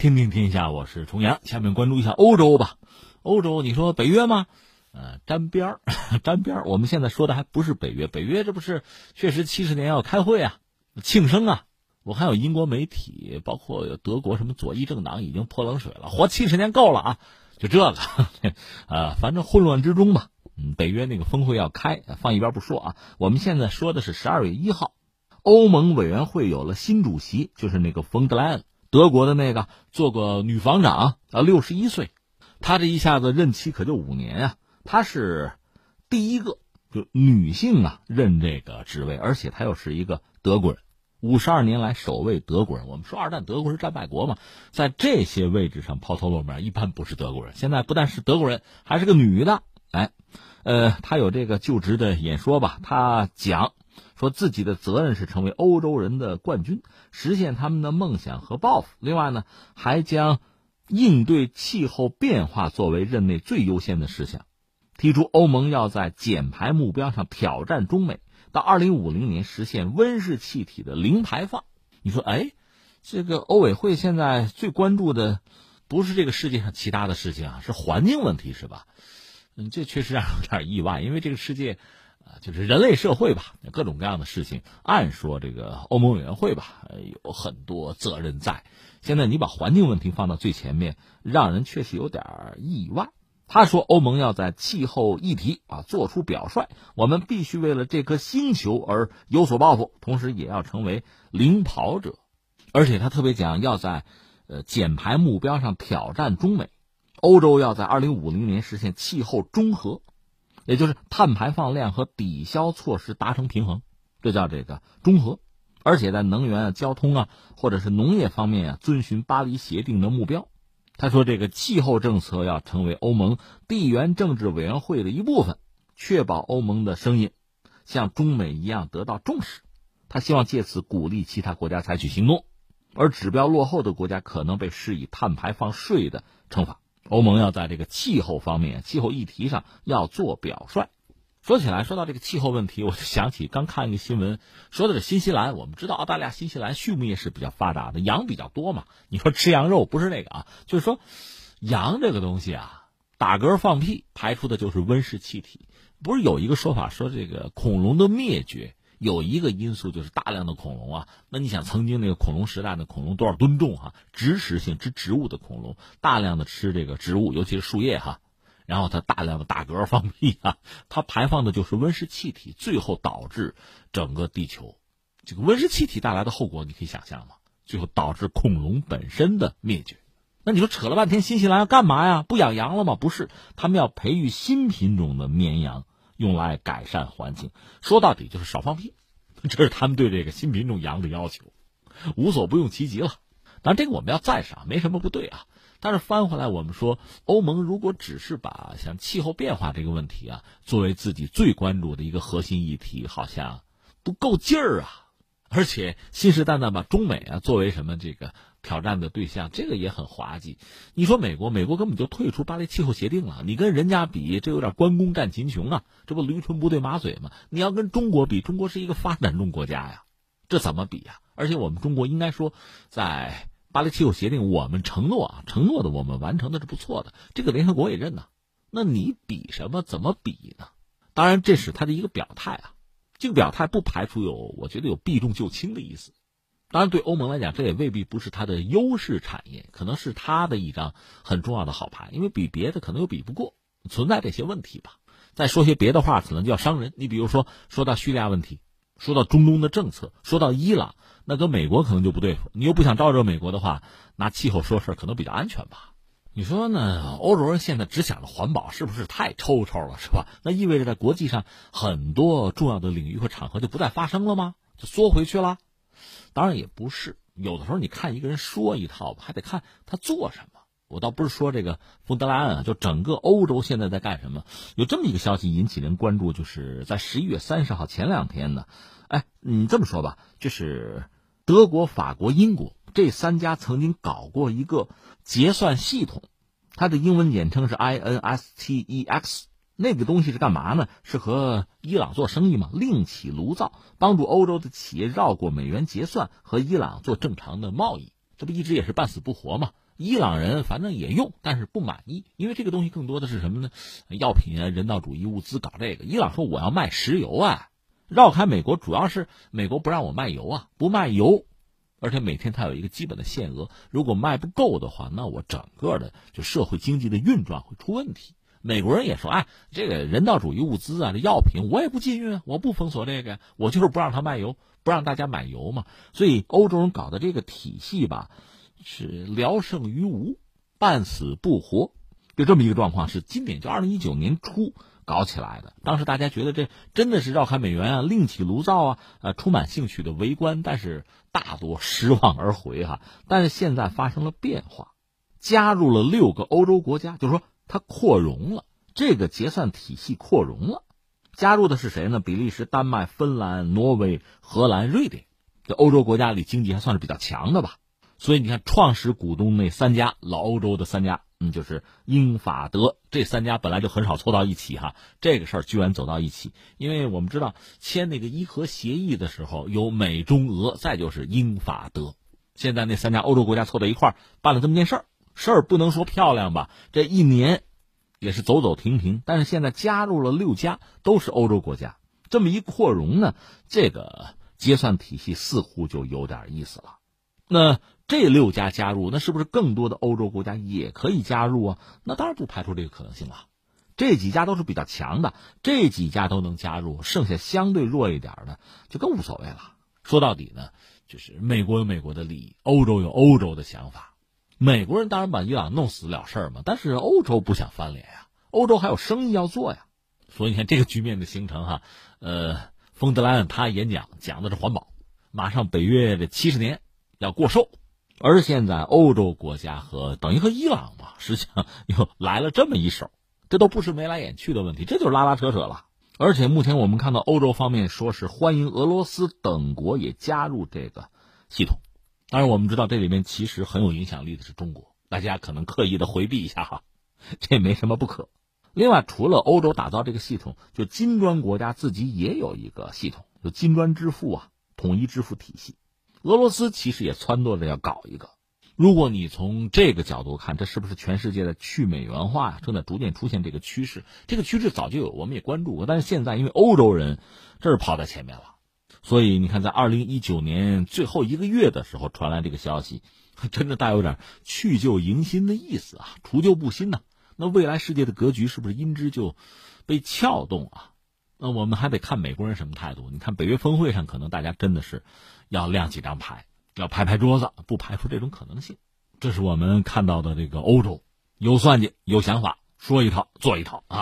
听听天下，我是重阳。下面关注一下欧洲吧。欧洲，你说北约吗？呃，沾边儿，沾边儿。我们现在说的还不是北约，北约这不是确实七十年要开会啊，庆生啊。我看有英国媒体，包括德国什么左翼政党已经泼冷水了，活七十年够了啊！就这个，呃，反正混乱之中吧。嗯，北约那个峰会要开，放一边不说啊。我们现在说的是十二月一号，欧盟委员会有了新主席，就是那个冯德莱恩。德国的那个做过女防长啊，六十一岁，她这一下子任期可就五年啊。她是第一个就女性啊任这个职位，而且她又是一个德国人，五十二年来首位德国人。我们说二战德国是战败国嘛，在这些位置上抛头露面，一般不是德国人。现在不但是德国人，还是个女的。哎，呃，他有这个就职的演说吧，他讲。说自己的责任是成为欧洲人的冠军，实现他们的梦想和抱负。另外呢，还将应对气候变化作为任内最优先的事项，提出欧盟要在减排目标上挑战中美，到二零五零年实现温室气体的零排放。你说，哎，这个欧委会现在最关注的不是这个世界上其他的事情啊，是环境问题，是吧？嗯，这确实让人有点意外，因为这个世界。就是人类社会吧，各种各样的事情，按说这个欧盟委员会吧，有很多责任在。现在你把环境问题放到最前面，让人确实有点意外。他说，欧盟要在气候议题啊做出表率，我们必须为了这颗星球而有所抱负，同时也要成为领跑者。而且他特别讲，要在呃减排目标上挑战中美，欧洲要在二零五零年实现气候中和。也就是碳排放量和抵消措施达成平衡，这叫这个中和，而且在能源啊、交通啊，或者是农业方面啊，遵循巴黎协定的目标。他说，这个气候政策要成为欧盟地缘政治委员会的一部分，确保欧盟的声音像中美一样得到重视。他希望借此鼓励其他国家采取行动，而指标落后的国家可能被施以碳排放税的惩罚。欧盟要在这个气候方面、气候议题上要做表率。说起来，说到这个气候问题，我就想起刚看一个新闻，说的是新西兰。我们知道澳大利亚、新西兰畜牧业是比较发达的，羊比较多嘛。你说吃羊肉不是那个啊，就是说羊这个东西啊，打嗝放屁排出的就是温室气体。不是有一个说法说这个恐龙的灭绝？有一个因素就是大量的恐龙啊，那你想曾经那个恐龙时代的恐龙多少吨重哈？植食性吃植物的恐龙，大量的吃这个植物，尤其是树叶哈，然后它大量的打嗝放屁啊，它排放的就是温室气体，最后导致整个地球这个温室气体带来的后果，你可以想象吗？最后导致恐龙本身的灭绝。那你说扯了半天，新西兰要干嘛呀？不养羊了吗？不是，他们要培育新品种的绵羊。用来改善环境，说到底就是少放屁，这是他们对这个新品种羊的要求，无所不用其极了。但，这个我们要赞赏，没什么不对啊。但是翻回来，我们说，欧盟如果只是把像气候变化这个问题啊作为自己最关注的一个核心议题，好像不够劲儿啊。而且信誓旦旦把中美啊作为什么这个。挑战的对象，这个也很滑稽。你说美国，美国根本就退出巴黎气候协定了。你跟人家比，这有点关公战秦琼啊，这不驴唇不对马嘴吗？你要跟中国比，中国是一个发展中国家呀，这怎么比呀？而且我们中国应该说，在巴黎气候协定，我们承诺啊，承诺的我们完成的是不错的，这个联合国也认呐。那你比什么？怎么比呢？当然，这是他的一个表态啊。这个表态不排除有，我觉得有避重就轻的意思。当然，对欧盟来讲，这也未必不是它的优势产业，可能是它的一张很重要的好牌，因为比别的可能又比不过，存在这些问题吧。再说些别的话，可能就要伤人。你比如说，说到叙利亚问题，说到中东的政策，说到伊朗，那跟美国可能就不对付。你又不想招惹美国的话，拿气候说事儿可能比较安全吧？你说呢？欧洲人现在只想着环保，是不是太抽抽了，是吧？那意味着在国际上很多重要的领域和场合就不再发生了吗？就缩回去了？当然也不是，有的时候你看一个人说一套吧，还得看他做什么。我倒不是说这个冯德莱恩啊，就整个欧洲现在在干什么？有这么一个消息引起人关注，就是在十一月三十号前两天呢，哎，你这么说吧，就是德国、法国、英国这三家曾经搞过一个结算系统，它的英文简称是 INSTEX。那个东西是干嘛呢？是和伊朗做生意嘛？另起炉灶，帮助欧洲的企业绕过美元结算，和伊朗做正常的贸易。这不一直也是半死不活嘛？伊朗人反正也用，但是不满意，因为这个东西更多的是什么呢？药品啊，人道主义物资搞这个。伊朗说我要卖石油啊，绕开美国主要是美国不让我卖油啊，不卖油，而且每天它有一个基本的限额，如果卖不够的话，那我整个的就社会经济的运转会出问题。美国人也说，哎，这个人道主义物资啊，这药品我也不禁运，我不封锁这个，我就是不让他卖油，不让大家买油嘛。所以欧洲人搞的这个体系吧。是聊胜于无，半死不活，就这么一个状况。是今年就二零一九年初搞起来的。当时大家觉得这真的是绕开美元啊，另起炉灶啊，呃，充满兴趣的围观，但是大多失望而回哈。但是现在发生了变化，加入了六个欧洲国家，就是说它扩容了，这个结算体系扩容了。加入的是谁呢？比利时、丹麦、芬兰、挪威、荷兰、瑞典，这欧洲国家里经济还算是比较强的吧。所以你看，创始股东那三家老欧洲的三家，嗯，就是英法德这三家本来就很少凑到一起哈，这个事儿居然走到一起。因为我们知道签那个伊核协议的时候有美中俄，再就是英法德，现在那三家欧洲国家凑在一块儿办了这么件事儿，事儿不能说漂亮吧，这一年也是走走停停。但是现在加入了六家都是欧洲国家，这么一扩容呢，这个结算体系似乎就有点意思了。那。这六家加入，那是不是更多的欧洲国家也可以加入啊？那当然不排除这个可能性了。这几家都是比较强的，这几家都能加入，剩下相对弱一点的就更无所谓了。说到底呢，就是美国有美国的利益，欧洲有欧洲的想法。美国人当然把伊朗弄死了事儿嘛，但是欧洲不想翻脸呀，欧洲还有生意要做呀。所以你看这个局面的形成哈，呃，冯德莱恩他演讲讲的是环保，马上北约这七十年要过寿。而现在，欧洲国家和等于和伊朗嘛，实际上又来了这么一手，这都不是眉来眼去的问题，这就是拉拉扯扯了。而且目前我们看到，欧洲方面说是欢迎俄罗斯等国也加入这个系统。当然，我们知道这里面其实很有影响力的是中国，大家可能刻意的回避一下哈，这没什么不可。另外，除了欧洲打造这个系统，就金砖国家自己也有一个系统，就金砖支付啊，统一支付体系。俄罗斯其实也撺掇着要搞一个。如果你从这个角度看，这是不是全世界的去美元化呀？正在逐渐出现这个趋势。这个趋势早就有，我们也关注过。但是现在因为欧洲人这是跑在前面了，所以你看，在二零一九年最后一个月的时候传来这个消息，真的带有点去旧迎新的意思啊，除旧布新呢。那未来世界的格局是不是因之就被撬动啊？那我们还得看美国人什么态度。你看北约峰会上，可能大家真的是。要亮几张牌，要拍拍桌子，不排除这种可能性。这是我们看到的这个欧洲有算计、有想法，说一套做一套啊。